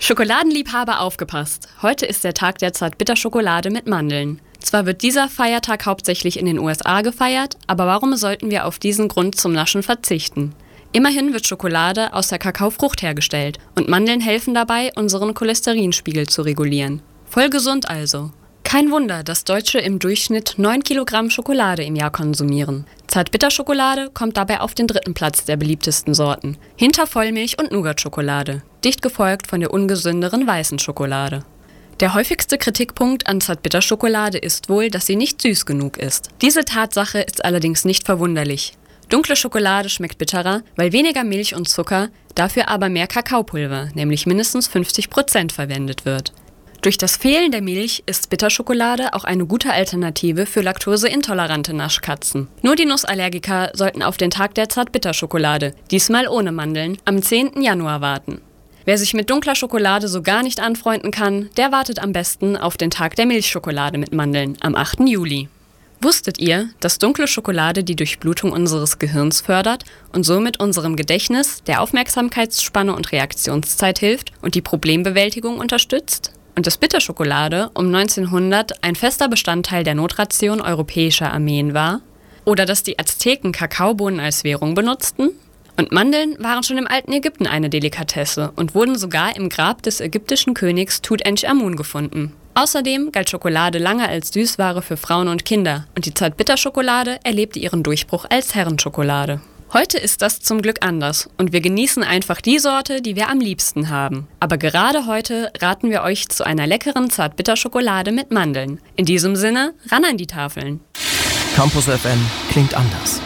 Schokoladenliebhaber aufgepasst. Heute ist der Tag der Zartbitterschokolade mit Mandeln. Zwar wird dieser Feiertag hauptsächlich in den USA gefeiert, aber warum sollten wir auf diesen Grund zum Naschen verzichten? Immerhin wird Schokolade aus der Kakaofrucht hergestellt und Mandeln helfen dabei, unseren Cholesterinspiegel zu regulieren. Voll gesund also. Kein Wunder, dass Deutsche im Durchschnitt 9 Kilogramm Schokolade im Jahr konsumieren. Zartbitterschokolade kommt dabei auf den dritten Platz der beliebtesten Sorten, hinter Vollmilch- und Nougatschokolade, dicht gefolgt von der ungesünderen weißen Schokolade. Der häufigste Kritikpunkt an Zartbitterschokolade ist wohl, dass sie nicht süß genug ist. Diese Tatsache ist allerdings nicht verwunderlich. Dunkle Schokolade schmeckt bitterer, weil weniger Milch und Zucker, dafür aber mehr Kakaopulver, nämlich mindestens 50 Prozent verwendet wird. Durch das Fehlen der Milch ist Bitterschokolade auch eine gute Alternative für laktoseintolerante Naschkatzen. Nur die Nussallergiker sollten auf den Tag der Zartbitterschokolade, diesmal ohne Mandeln, am 10. Januar warten. Wer sich mit dunkler Schokolade so gar nicht anfreunden kann, der wartet am besten auf den Tag der Milchschokolade mit Mandeln am 8. Juli. Wusstet ihr, dass dunkle Schokolade die Durchblutung unseres Gehirns fördert und somit unserem Gedächtnis, der Aufmerksamkeitsspanne und Reaktionszeit hilft und die Problembewältigung unterstützt? Und dass Bitterschokolade um 1900 ein fester Bestandteil der Notration europäischer Armeen war, oder dass die Azteken Kakaobohnen als Währung benutzten, und Mandeln waren schon im alten Ägypten eine Delikatesse und wurden sogar im Grab des ägyptischen Königs Tutanchamun gefunden. Außerdem galt Schokolade lange als Süßware für Frauen und Kinder und die Zartbitterschokolade erlebte ihren Durchbruch als Herrenschokolade. Heute ist das zum Glück anders und wir genießen einfach die Sorte, die wir am liebsten haben. Aber gerade heute raten wir euch zu einer leckeren Zartbitterschokolade mit Mandeln. In diesem Sinne, ran an die Tafeln. Campus FM klingt anders.